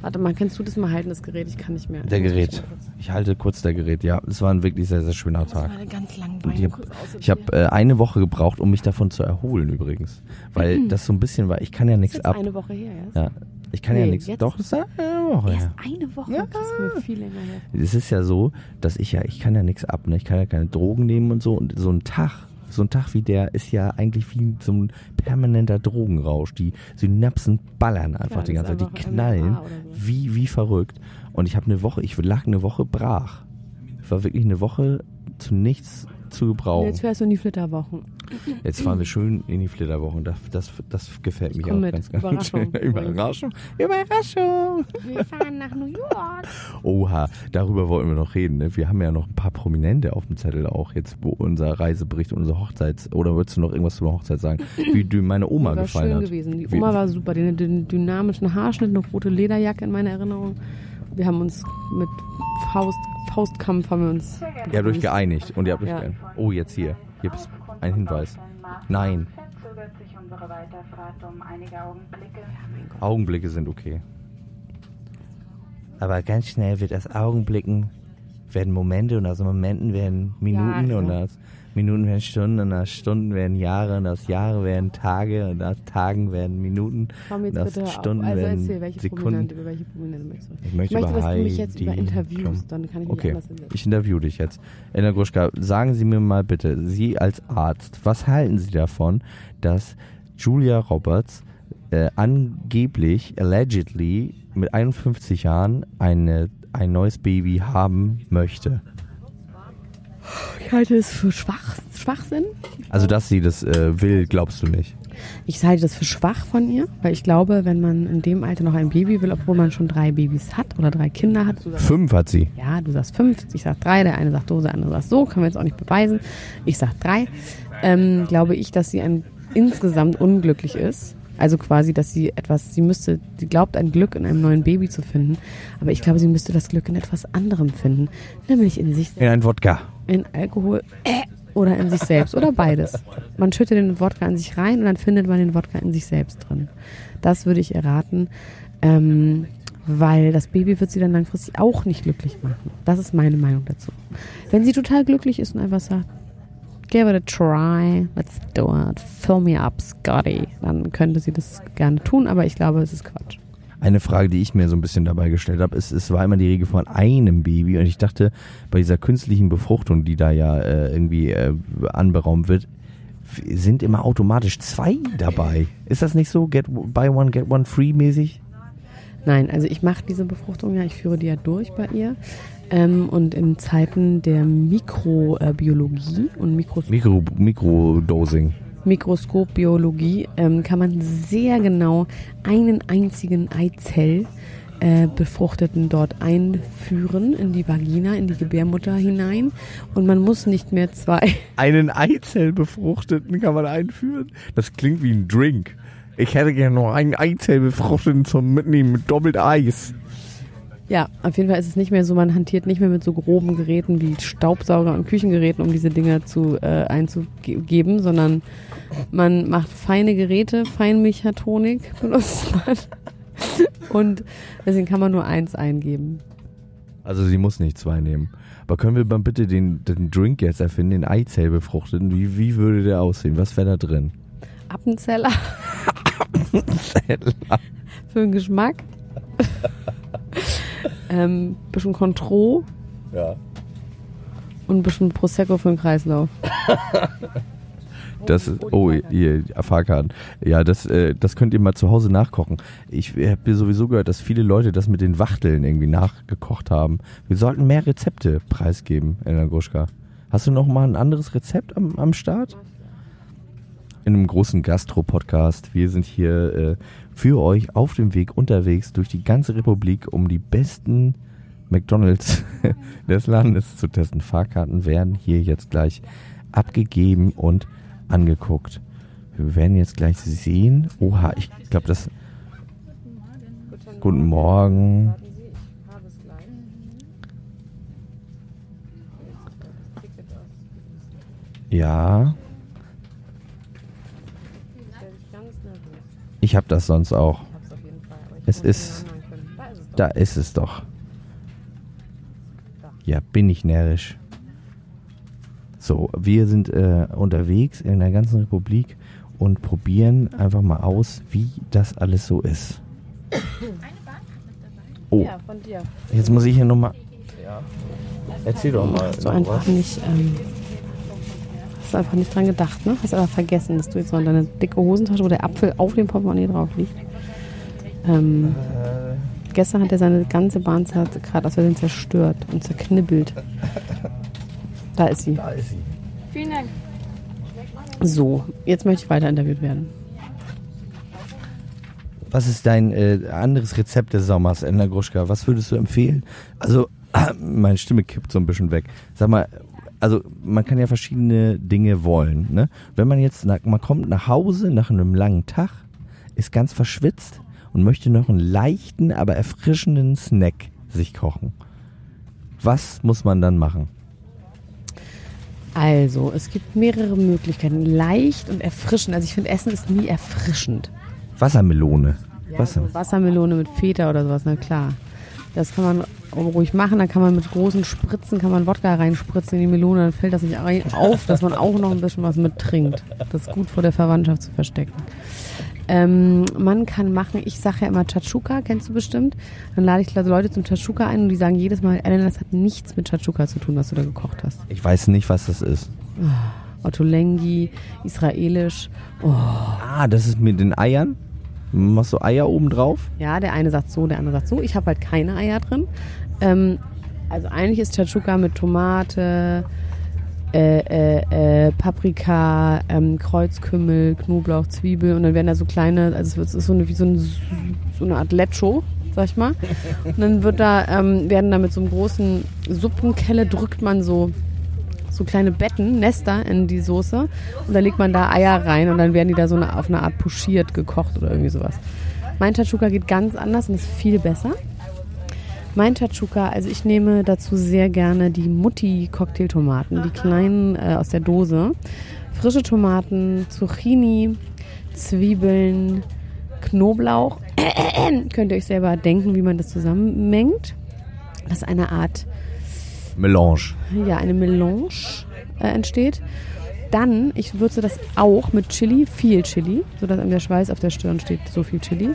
Warte mal, kannst du das mal halten, das Gerät? Ich kann nicht mehr. Der Gerät. Ich halte kurz der Gerät, ja. Es war ein wirklich sehr, sehr schöner das Tag. War eine ganz lange ich habe hab, äh, eine Woche gebraucht, um mich davon zu erholen übrigens. Weil mhm. das so ein bisschen war, ich kann ja nichts ab. eine Woche her, ja? Ja. Ich kann nee, ja nichts. Doch, das ist eine Woche Erst eine Woche? Ja. Das ist viel länger her. Es ist ja so, dass ich ja, ich kann ja nichts ab, ne? Ich kann ja keine Drogen nehmen und so. Und so ein Tag so ein Tag wie der ist ja eigentlich wie so ein permanenter Drogenrausch. Die Synapsen ballern einfach ja, die ganze Zeit, die knallen so. wie, wie verrückt. Und ich habe eine Woche, ich lag eine Woche brach. Ich war wirklich eine Woche zu nichts zu gebrauchen. jetzt fährst du in die Flitterwochen. Jetzt fahren wir schön in die Flitterwochen. Das, das, das gefällt mir auch mit. ganz, ganz Überraschung. Überraschung. Überraschung. Wir fahren nach New York. Oha, darüber wollten wir noch reden. Ne? Wir haben ja noch ein paar Prominente auf dem Zettel auch jetzt, wo unser Reisebericht, unser Hochzeits... Oder würdest du noch irgendwas zur Hochzeit sagen? Wie du meine Oma war gefallen schön hat. gewesen. Die Oma Wie, war super. Den, den dynamischen Haarschnitt, eine rote Lederjacke in meiner Erinnerung. Wir haben uns mit Faust, Faustkampf haben wir uns. Ihr habt euch geeinigt und ihr habt euch ja. geeinigt. Oh, jetzt hier. Hier ist ein Hinweis. Nein. Augenblicke sind okay. Aber ganz schnell wird aus Augenblicken werden Momente und aus Momenten werden Minuten ja, genau. und das. Minuten werden Stunden und aus Stunden werden Jahre und aus Jahre werden Tage und aus Tagen werden Minuten Komm jetzt und aus bitte auf. Stunden Also werden erzähl, welche Sekunden. Prominente, über welche Prominente möchtest du? Ich möchte, Ich möchte, dass du mich jetzt über interviewst, dann kann ich mich Okay, anders hinsetzen. ich interview dich jetzt. Elena Gruschka, sagen Sie mir mal bitte, Sie als Arzt, was halten Sie davon, dass Julia Roberts äh, angeblich, allegedly, mit 51 Jahren eine, ein neues Baby haben möchte? Ich halte es für Schwach, Schwachsinn. Also, dass sie das äh, will, glaubst du nicht? Ich halte das für schwach von ihr, weil ich glaube, wenn man in dem Alter noch ein Baby will, obwohl man schon drei Babys hat oder drei Kinder hat, Fünf hat sie. ja, du sagst fünf, ich sag drei, der eine sagt so, der andere sagt so, können wir jetzt auch nicht beweisen. Ich sag drei. Ähm, glaube ich, dass sie ein, insgesamt unglücklich ist. Also quasi, dass sie etwas, sie müsste, sie glaubt ein Glück in einem neuen Baby zu finden, aber ich glaube, sie müsste das Glück in etwas anderem finden, nämlich in sich selbst In ein Wodka. In Alkohol äh, oder in sich selbst oder beides. Man schüttet den Wodka in sich rein und dann findet man den Wodka in sich selbst drin. Das würde ich erraten, ähm, weil das Baby wird sie dann langfristig auch nicht glücklich machen. Das ist meine Meinung dazu. Wenn sie total glücklich ist und einfach sagt, give it a try, let's do it, fill me up, Scotty, dann könnte sie das gerne tun, aber ich glaube, es ist Quatsch. Eine Frage, die ich mir so ein bisschen dabei gestellt habe, ist, es war immer die Regel von einem Baby und ich dachte, bei dieser künstlichen Befruchtung, die da ja äh, irgendwie äh, anberaumt wird, sind immer automatisch zwei dabei. Ist das nicht so? Get buy one, get one free mäßig? Nein, also ich mache diese Befruchtung ja, ich führe die ja durch bei ihr. Ähm, und in Zeiten der Mikrobiologie und Mikros Mikro, Mikrodosing. Mikroskopbiologie ähm, kann man sehr genau einen einzigen Eizell äh, befruchteten dort einführen in die Vagina, in die Gebärmutter hinein und man muss nicht mehr zwei [LAUGHS] Einen Eizellbefruchteten kann man einführen? Das klingt wie ein Drink. Ich hätte gerne noch einen Eizellbefruchteten zum Mitnehmen mit doppelt Eis. Ja, auf jeden Fall ist es nicht mehr so, man hantiert nicht mehr mit so groben Geräten wie Staubsauger und Küchengeräten, um diese Dinger zu äh, einzugeben, sondern man macht feine Geräte, Feinmechatronik [LAUGHS] benutzt man. Und deswegen kann man nur eins eingeben. Also sie muss nicht zwei nehmen. Aber können wir mal bitte den, den Drink jetzt erfinden, den Eizellbefruchteten? Wie, wie würde der aussehen? Was wäre da drin? Appenzeller [LAUGHS] für den Geschmack. [LAUGHS] ähm, bisschen Contro Ja. und ein bisschen Prosecco für den Kreislauf. [LAUGHS] Das ist, oh, ihr Fahrkarten. Ja, das, äh, das könnt ihr mal zu Hause nachkochen. Ich habe sowieso gehört, dass viele Leute das mit den Wachteln irgendwie nachgekocht haben. Wir sollten mehr Rezepte preisgeben, Elena Gruschka. Hast du noch mal ein anderes Rezept am, am Start? In einem großen Gastro-Podcast. Wir sind hier äh, für euch auf dem Weg unterwegs durch die ganze Republik, um die besten McDonalds [LAUGHS] des Landes zu testen. Fahrkarten werden hier jetzt gleich abgegeben und angeguckt. Wir werden jetzt gleich sehen. Oha, ich glaube, das. Guten Morgen. Ja. Ich habe das sonst auch. Es ist. Da ist es doch. Ja, bin ich närrisch. So, wir sind äh, unterwegs in der ganzen Republik und probieren einfach mal aus, wie das alles so ist. Oh, Ja, von dir. jetzt muss ich hier nochmal. Erzähl doch mal. Du einfach nicht, ähm, hast du einfach nicht dran gedacht, ne? Hast aber vergessen, dass du jetzt so in deine dicke Hosentasche, wo der Apfel auf dem Portemonnaie drauf liegt. Ähm, gestern hat er seine ganze Bahnzeit gerade aus Versehen zerstört und zerknibbelt. Da ist sie. Da ist sie. Vielen Dank. So, jetzt möchte ich weiter interviewt werden. Was ist dein äh, anderes Rezept des Sommers, Enda Gruschka? Was würdest du empfehlen? Also, [CLEARS THROAT] meine Stimme kippt so ein bisschen weg. Sag mal, also man kann ja verschiedene Dinge wollen. Ne? Wenn man jetzt, nach, man kommt nach Hause nach einem langen Tag, ist ganz verschwitzt und möchte noch einen leichten, aber erfrischenden Snack sich kochen. Was muss man dann machen? Also, es gibt mehrere Möglichkeiten. Leicht und erfrischend. Also ich finde, Essen ist nie erfrischend. Wassermelone. Ja, Wasser. so Wassermelone mit Feta oder sowas, na klar. Das kann man ruhig machen. Dann kann man mit großen Spritzen, kann man Wodka reinspritzen in die Melone. Dann fällt das nicht auf, dass man auch noch ein bisschen was mittrinkt. Das ist gut vor der Verwandtschaft zu verstecken. Ähm, man kann machen, ich sage ja immer Chachuka, kennst du bestimmt. Dann lade ich Leute zum Chachuka ein und die sagen jedes Mal, Elena, das hat nichts mit Chachuka zu tun, was du da gekocht hast. Ich weiß nicht, was das ist. Oh, Ottolenghi, israelisch. Oh. Ah, das ist mit den Eiern? Machst du Eier oben drauf? Ja, der eine sagt so, der andere sagt so. Ich habe halt keine Eier drin. Ähm, also eigentlich ist Chachuka mit Tomate, äh, äh, äh, Paprika, ähm, Kreuzkümmel, Knoblauch, Zwiebel und dann werden da so kleine, also es ist so eine, wie so, ein, so eine Art Lecho, sag ich mal. Und dann wird da, ähm, werden da mit so einem großen Suppenkelle drückt man so so kleine Betten, Nester in die Soße und da legt man da Eier rein und dann werden die da so eine, auf eine Art puschiert gekocht oder irgendwie sowas. Mein Tachuka geht ganz anders und ist viel besser. Mein Tachuka, also ich nehme dazu sehr gerne die Mutti-Cocktailtomaten, die kleinen äh, aus der Dose. Frische Tomaten, Zucchini, Zwiebeln, Knoblauch. [CLEARS THROAT] Könnt ihr euch selber denken, wie man das zusammenmengt. Das ist eine Art Melange. Ja, eine Melange äh, entsteht. Dann, ich würze das auch mit Chili, viel Chili, sodass an der Schweiß auf der Stirn steht, so viel Chili.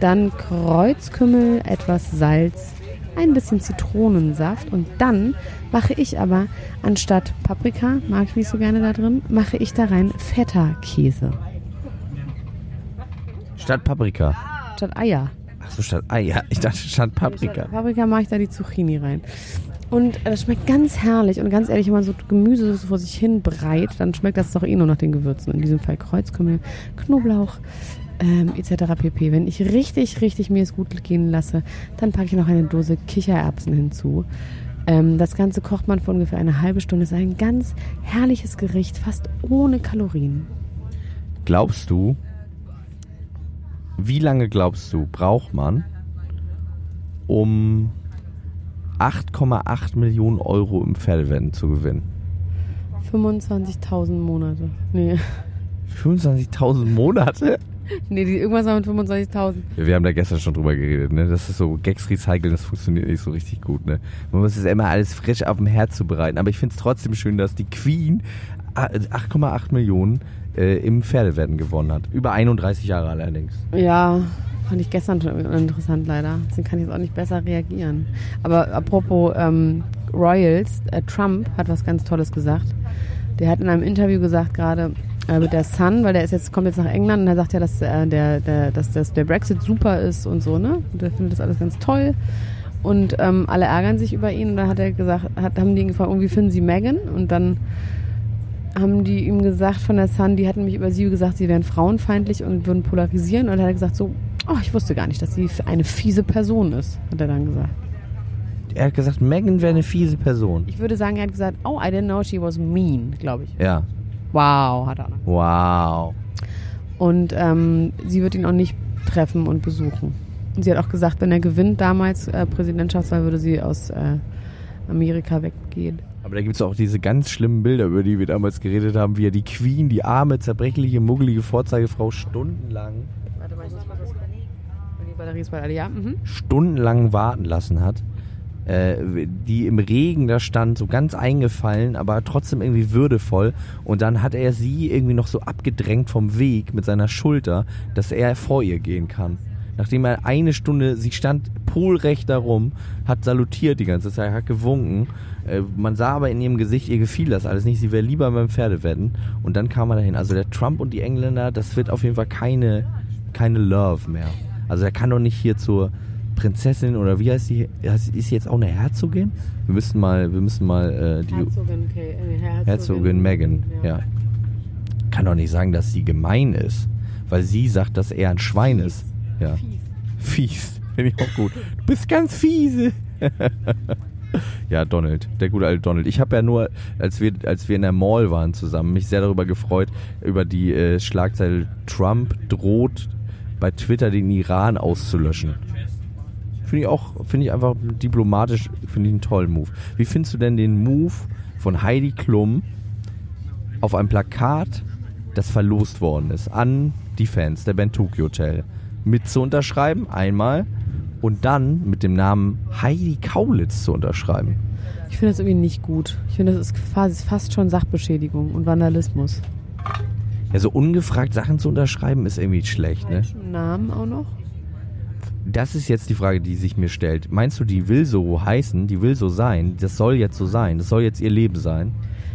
Dann Kreuzkümmel, etwas Salz, ein bisschen Zitronensaft und dann mache ich aber anstatt Paprika, mag ich nicht so gerne da drin, mache ich da rein Feta-Käse. Statt Paprika. Statt Eier. Achso, statt Eier. Ich dachte statt Paprika. Statt Paprika mache ich da die Zucchini rein. Und das schmeckt ganz herrlich. Und ganz ehrlich, wenn man so Gemüse so vor sich hin breit, dann schmeckt das doch eh nur nach den Gewürzen. In diesem Fall Kreuzkümmel, Knoblauch, ähm, etc. pp. Wenn ich richtig, richtig mir es gut gehen lasse, dann packe ich noch eine Dose Kichererbsen hinzu. Ähm, das Ganze kocht man für ungefähr eine halbe Stunde. Es ist ein ganz herrliches Gericht, fast ohne Kalorien. Glaubst du, wie lange glaubst du, braucht man, um 8,8 Millionen Euro im Pferdewetten zu gewinnen? 25.000 Monate. Nee. 25.000 Monate? Nee, die, irgendwas war mit 25.000. Ja, wir haben da gestern schon drüber geredet, ne? Das ist so, Gags recyceln, das funktioniert nicht so richtig gut, ne? Man muss es immer alles frisch auf dem Herd zubereiten. Aber ich finde es trotzdem schön, dass die Queen 8,8 Millionen äh, im Pferdewetten gewonnen hat. Über 31 Jahre allerdings. Ja, fand ich gestern schon interessant leider. Deswegen kann ich jetzt auch nicht besser reagieren. Aber apropos ähm, Royals, äh, Trump hat was ganz Tolles gesagt. Der hat in einem Interview gesagt gerade, äh, mit der Sun, weil der ist jetzt, kommt jetzt nach England und er sagt ja, dass, äh, der, der, dass, dass der Brexit super ist und so, ne? Und er findet das alles ganz toll. Und ähm, alle ärgern sich über ihn. Und dann hat er gesagt, hat, haben die ihn gefragt, wie finden sie Megan? Und dann haben die ihm gesagt von der Sun, die hatten mich über sie gesagt, sie wären frauenfeindlich und würden polarisieren. Und er hat gesagt so, oh, ich wusste gar nicht, dass sie eine fiese Person ist, hat er dann gesagt. Er hat gesagt, Megan wäre eine fiese Person. Ich würde sagen, er hat gesagt, oh, I didn't know she was mean, glaube ich. Ja. Wow, hat er. Wow. Und ähm, sie wird ihn auch nicht treffen und besuchen. Und sie hat auch gesagt, wenn er gewinnt damals äh, Präsidentschaftswahl, würde sie aus äh, Amerika weggehen. Aber da gibt es auch diese ganz schlimmen Bilder, über die wir damals geredet haben, wie er die Queen, die arme, zerbrechliche, muggelige Vorzeigefrau stundenlang. Warte mal, ich muss mal Die Batterie ist bei alle, ja. Mhm. Stundenlang warten lassen hat äh, die im Regen da stand, so ganz eingefallen, aber trotzdem irgendwie würdevoll. Und dann hat er sie irgendwie noch so abgedrängt vom Weg mit seiner Schulter, dass er vor ihr gehen kann. Nachdem er eine Stunde, sie stand polrecht darum, hat salutiert die ganze Zeit, hat gewunken. Äh, man sah aber in ihrem Gesicht, ihr gefiel das alles nicht. Sie wäre lieber beim Pferdewetten. Und dann kam er dahin. Also der Trump und die Engländer, das wird auf jeden Fall keine, keine Love mehr. Also er kann doch nicht hier zur, Prinzessin oder wie heißt sie? Ist sie jetzt auch eine Herzogin? Wir müssen mal, wir müssen mal äh, die Herzogin, okay, äh, Herzogin, Herzogin Meghan, ja. ja. Kann doch nicht sagen, dass sie gemein ist, weil sie sagt, dass er ein Schwein fies. ist. Ja. Fies. Fies. Finde ich auch gut. Du bist ganz fiese. [LAUGHS] ja, Donald, der gute alte Donald. Ich habe ja nur, als wir, als wir in der Mall waren zusammen, mich sehr darüber gefreut, über die äh, Schlagzeile Trump droht bei Twitter den Iran auszulöschen. Finde ich auch, finde ich einfach diplomatisch, finde ich einen tollen Move. Wie findest du denn den Move von Heidi Klum auf einem Plakat, das verlost worden ist, an die Fans der Band Tokyo Hotel, mit zu unterschreiben, einmal, und dann mit dem Namen Heidi Kaulitz zu unterschreiben. Ich finde das irgendwie nicht gut. Ich finde, das ist fast, fast schon Sachbeschädigung und Vandalismus. Ja, so ungefragt Sachen zu unterschreiben ist irgendwie schlecht, ne? Namen auch noch? Das ist jetzt die Frage, die sich mir stellt. Meinst du, die will so heißen, die will so sein, das soll jetzt so sein, das soll jetzt ihr Leben sein?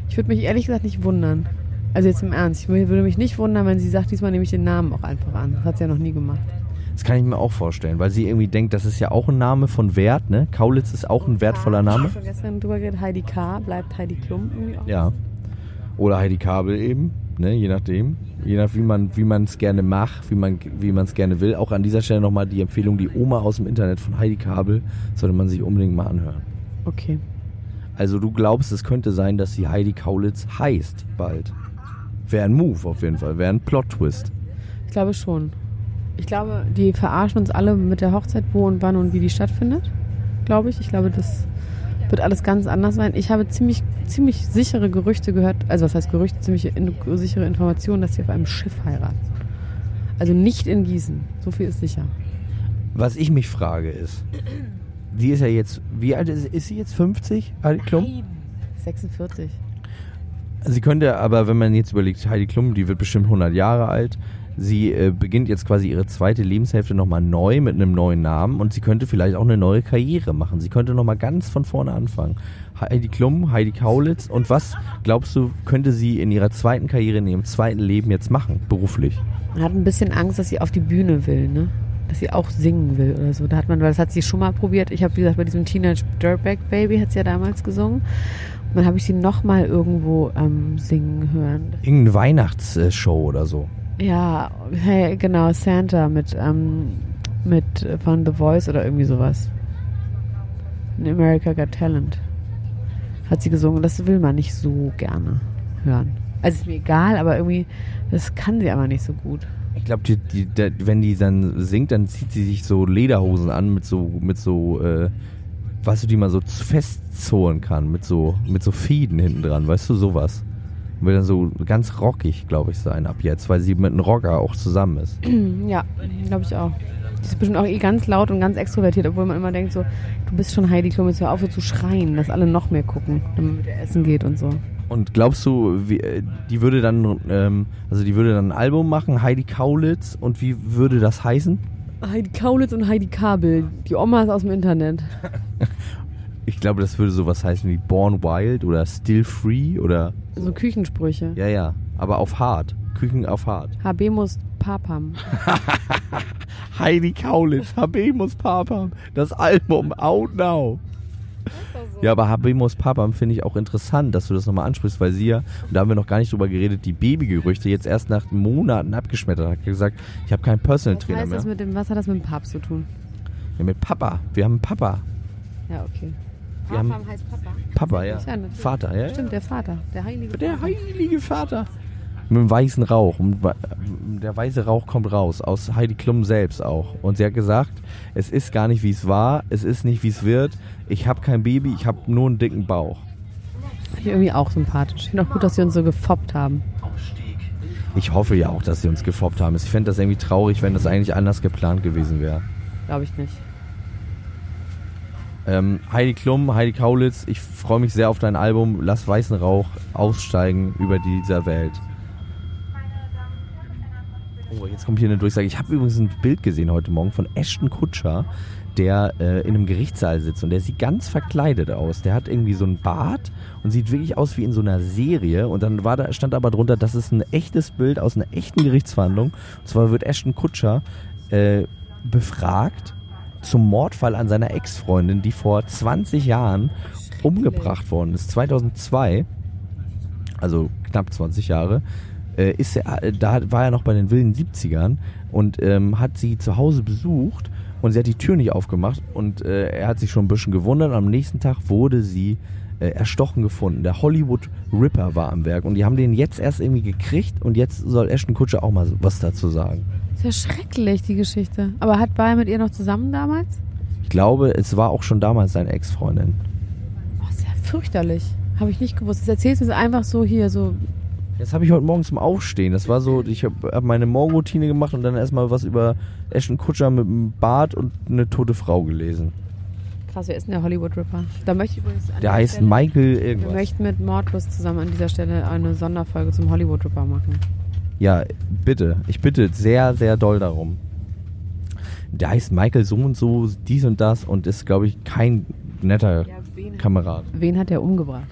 Ich würde mich ehrlich gesagt nicht wundern. Also jetzt im Ernst, ich würde mich nicht wundern, wenn sie sagt, diesmal nehme ich den Namen auch einfach an. Das hat sie ja noch nie gemacht. Das kann ich mir auch vorstellen, weil sie irgendwie denkt, das ist ja auch ein Name von Wert, ne? Kaulitz ist auch ein wertvoller Name. Ich habe gestern drüber geredet, Heidi K. bleibt Heidi Klum irgendwie auch. Ja. Oder Heidi Kabel eben, ne? Je nachdem. Je nach wie man wie man es gerne macht, wie man wie man es gerne will. Auch an dieser Stelle nochmal die Empfehlung, die Oma aus dem Internet von Heidi Kabel sollte man sich unbedingt mal anhören. Okay. Also du glaubst, es könnte sein, dass sie Heidi Kaulitz heißt bald. Wäre ein Move auf jeden Fall, wäre ein Plot-Twist. Ich glaube schon. Ich glaube, die verarschen uns alle mit der Hochzeit, wo und wann und wie die stattfindet. Glaube ich. Ich glaube, das wird alles ganz anders sein. Ich habe ziemlich, ziemlich sichere Gerüchte gehört, also was heißt Gerüchte, ziemlich in, sichere Informationen, dass sie auf einem Schiff heiraten. Also nicht in Gießen. So viel ist sicher. Was ich mich frage ist, die ist ja jetzt, wie alt ist, ist sie jetzt? 50, Heidi Klum? 46. Sie könnte aber, wenn man jetzt überlegt, Heidi Klum, die wird bestimmt 100 Jahre alt. Sie äh, beginnt jetzt quasi ihre zweite Lebenshälfte nochmal neu mit einem neuen Namen und sie könnte vielleicht auch eine neue Karriere machen. Sie könnte nochmal ganz von vorne anfangen. Heidi Klum, Heidi Kaulitz und was glaubst du, könnte sie in ihrer zweiten Karriere, in ihrem zweiten Leben jetzt machen, beruflich? Man hat ein bisschen Angst, dass sie auf die Bühne will, ne? Dass sie auch singen will oder so. Da hat man, weil das hat sie schon mal probiert. Ich habe, wie gesagt, bei diesem Teenage Dirtbag Baby hat sie ja damals gesungen. Und dann habe ich sie nochmal irgendwo ähm, singen hören. Irgendeine Weihnachtsshow oder so. Ja, hey, genau, Santa mit, ähm, mit äh, von The Voice oder irgendwie sowas. In America Got Talent hat sie gesungen. Das will man nicht so gerne hören. Also ist mir egal, aber irgendwie, das kann sie aber nicht so gut. Ich glaube, die, die, die, wenn die dann singt, dann zieht sie sich so Lederhosen an mit so, mit so, äh, weißt du, die man so festzonen kann, mit so, mit so Fäden hinten dran, weißt du, sowas. Und wird dann so ganz rockig, glaube ich, sein ab jetzt, weil sie mit einem Rocker auch zusammen ist. [CLEARS THROAT] Ja, glaube ich auch. Die ist bestimmt auch eh ganz laut und ganz extrovertiert, obwohl man immer denkt so, du bist schon Heidi Klum, jetzt hör auf so zu schreien, dass alle noch mehr gucken, wenn man mit ihr essen geht und so. Und glaubst du, wie, äh, die würde dann, ähm, also die würde dann ein Album machen, Heidi Kaulitz, und wie würde das heißen? Heidi Kaulitz und Heidi Kabel, die Omas aus dem Internet. [LAUGHS] Ich glaube, das würde sowas heißen wie Born Wild oder Still Free oder. So Küchensprüche. Ja, ja. Aber auf hart. Küchen auf hart. Habemus Papam. [LAUGHS] Heidi Kaulitz, Habemus Papam. Das Album Out Now. Ja, aber Habemus Papam finde ich auch interessant, dass du das nochmal ansprichst, weil sie ja, und da haben wir noch gar nicht drüber geredet, die Babygerüchte jetzt erst nach Monaten abgeschmettert hat. gesagt, ich habe keinen Personal was Trainer heißt mehr. das mit dem, was hat das mit dem Papst zu tun? Ja, mit Papa. Wir haben einen Papa. Ja, okay. Wir haben- heißt Papa. Papa, ja. Ja. Vater, ja. Stimmt, der Vater, der heilige Der Vater. heilige Vater. Mit dem weißen Rauch. Der weiße Rauch kommt raus. Aus Heidi Klum selbst auch. Und sie hat gesagt, es ist gar nicht, wie es war. Es ist nicht, wie es wird. Ich habe kein Baby, ich habe nur einen dicken Bauch. Finde ich irgendwie auch sympathisch. Ich finde auch gut, dass sie uns so gefoppt haben. Ich hoffe ja auch, dass sie uns gefoppt haben. Ich fände das irgendwie traurig, wenn das eigentlich anders geplant gewesen wäre. Glaube ich nicht. Ähm, Heidi Klum, Heidi Kaulitz, ich freue mich sehr auf dein Album. Lass weißen Rauch aussteigen über dieser Welt. Oh, jetzt kommt hier eine Durchsage. Ich habe übrigens ein Bild gesehen heute Morgen von Ashton Kutscher, der äh, in einem Gerichtssaal sitzt und der sieht ganz verkleidet aus. Der hat irgendwie so einen Bart und sieht wirklich aus wie in so einer Serie. Und dann war da, stand aber drunter, das ist ein echtes Bild aus einer echten Gerichtsverhandlung. Und zwar wird Ashton Kutscher äh, befragt zum Mordfall an seiner Ex-Freundin, die vor 20 Jahren umgebracht worden ist. 2002, also knapp 20 Jahre, äh, ist er, äh, da war er noch bei den wilden 70ern und ähm, hat sie zu Hause besucht und sie hat die Tür nicht aufgemacht und äh, er hat sich schon ein bisschen gewundert. Am nächsten Tag wurde sie äh, erstochen gefunden. Der Hollywood Ripper war am Werk und die haben den jetzt erst irgendwie gekriegt und jetzt soll Ashton Kutscher auch mal was dazu sagen. Ist ja schrecklich, die Geschichte. Aber hat war er mit ihr noch zusammen damals? Ich glaube, es war auch schon damals seine Ex-Freundin. Oh, ist ja fürchterlich. Habe ich nicht gewusst. Das erzählst du mir einfach so hier, so Das habe ich heute Morgen zum Aufstehen. Das war so, ich habe hab meine Morgenroutine gemacht und dann erstmal was über Ashton Kutscher mit einem Bart und eine tote Frau gelesen. Krass, wer ist denn der Hollywood Ripper? Da möchte ich übrigens Der heißt Stelle, Michael irgendwas. Wir möchten mit Mordlust zusammen an dieser Stelle eine Sonderfolge zum Hollywood Ripper machen. Ja, bitte. Ich bitte sehr, sehr doll darum. Der heißt Michael so und so, dies und das und ist, glaube ich, kein netter ja, wen, Kamerad. Wen hat er umgebracht?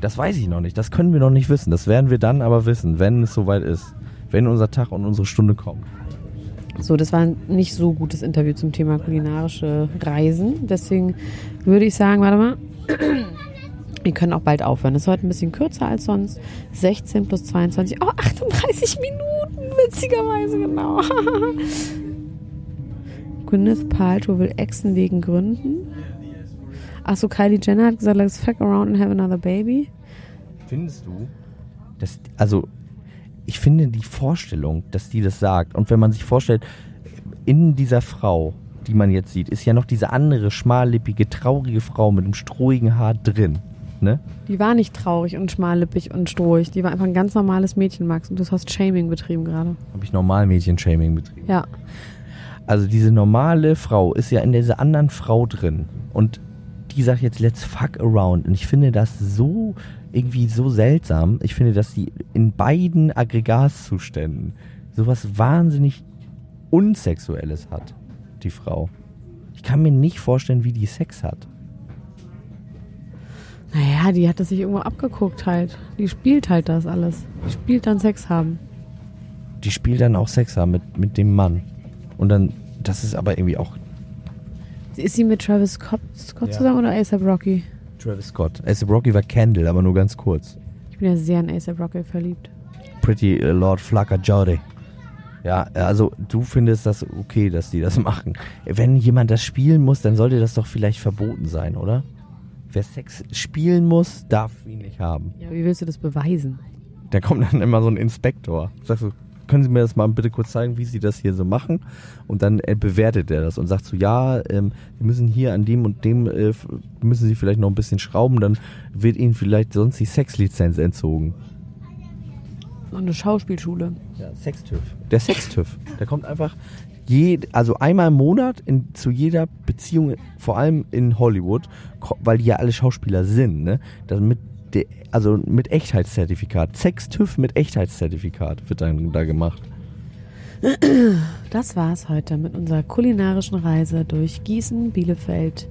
Das weiß ich noch nicht. Das können wir noch nicht wissen. Das werden wir dann aber wissen, wenn es soweit ist. Wenn unser Tag und unsere Stunde kommt. So, das war ein nicht so gutes Interview zum Thema kulinarische Reisen. Deswegen würde ich sagen, warte mal. Wir können auch bald aufhören. Das ist heute ein bisschen kürzer als sonst. 16 plus 22. Oh, 38 Minuten, witzigerweise, genau. [LAUGHS] Gwyneth Paltrow will Exen wegen Gründen. Achso, Kylie Jenner hat gesagt, let's fuck around and have another baby. Findest du? Das, also, ich finde die Vorstellung, dass die das sagt, und wenn man sich vorstellt, in dieser Frau, die man jetzt sieht, ist ja noch diese andere schmallippige, traurige Frau mit dem strohigen Haar drin. Ne? Die war nicht traurig und schmallippig und strohig. Die war einfach ein ganz normales Mädchen, Max. Und du hast Shaming betrieben gerade. Habe ich normal Mädchen-Shaming betrieben? Ja. Also diese normale Frau ist ja in dieser anderen Frau drin. Und die sagt jetzt, let's fuck around. Und ich finde das so irgendwie so seltsam. Ich finde, dass sie in beiden Aggregatzuständen sowas wahnsinnig Unsexuelles hat, die Frau. Ich kann mir nicht vorstellen, wie die Sex hat. Naja, die hat das sich irgendwo abgeguckt halt. Die spielt halt das alles. Die spielt dann Sex haben. Die spielt dann auch Sex haben mit, mit dem Mann. Und dann, das ist aber irgendwie auch ist sie mit Travis Scott, Scott ja. zusammen oder ASAP Rocky? Travis Scott. ASAP Rocky war Candle, aber nur ganz kurz. Ich bin ja sehr in ASAP Rocky verliebt. Pretty Lord Flaka Jody. Ja, also du findest das okay, dass die das [LAUGHS] machen. Wenn jemand das spielen muss, dann sollte das doch vielleicht verboten sein, oder? Wer Sex spielen muss, darf ihn nicht haben. Ja, wie willst du das beweisen? Da kommt dann immer so ein Inspektor. Sagst du, können Sie mir das mal bitte kurz zeigen, wie Sie das hier so machen? Und dann äh, bewertet er das und sagt so, ja, ähm, Sie müssen hier an dem und dem, äh, müssen Sie vielleicht noch ein bisschen schrauben, dann wird Ihnen vielleicht sonst die Sexlizenz entzogen. Und eine Schauspielschule. Ja, Sextüv. Der Sextüv. Der kommt einfach je, also einmal im Monat in, zu jeder Beziehung, vor allem in Hollywood, weil die ja alle Schauspieler sind, ne? Damit de, also mit Echtheitszertifikat. Sex-TÜV mit Echtheitszertifikat wird dann da gemacht. Das war's heute mit unserer kulinarischen Reise durch Gießen, Bielefeld,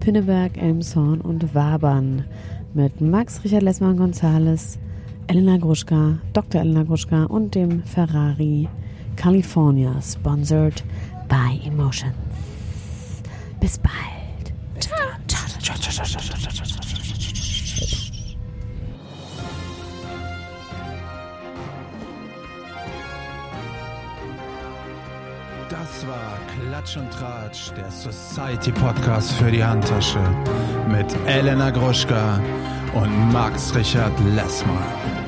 Pinneberg, Elmshorn und Wabern mit Max Richard Lessmann Gonzales, Elena Gruschka, Dr. Elena Gruschka und dem Ferrari California, sponsored by Emotions. Bis bald. Ciao. Ciao. Ciao. Das war Klatsch und Tratsch, der Society Podcast für die Handtasche mit Elena Gruschka und Max Richard Lessmann.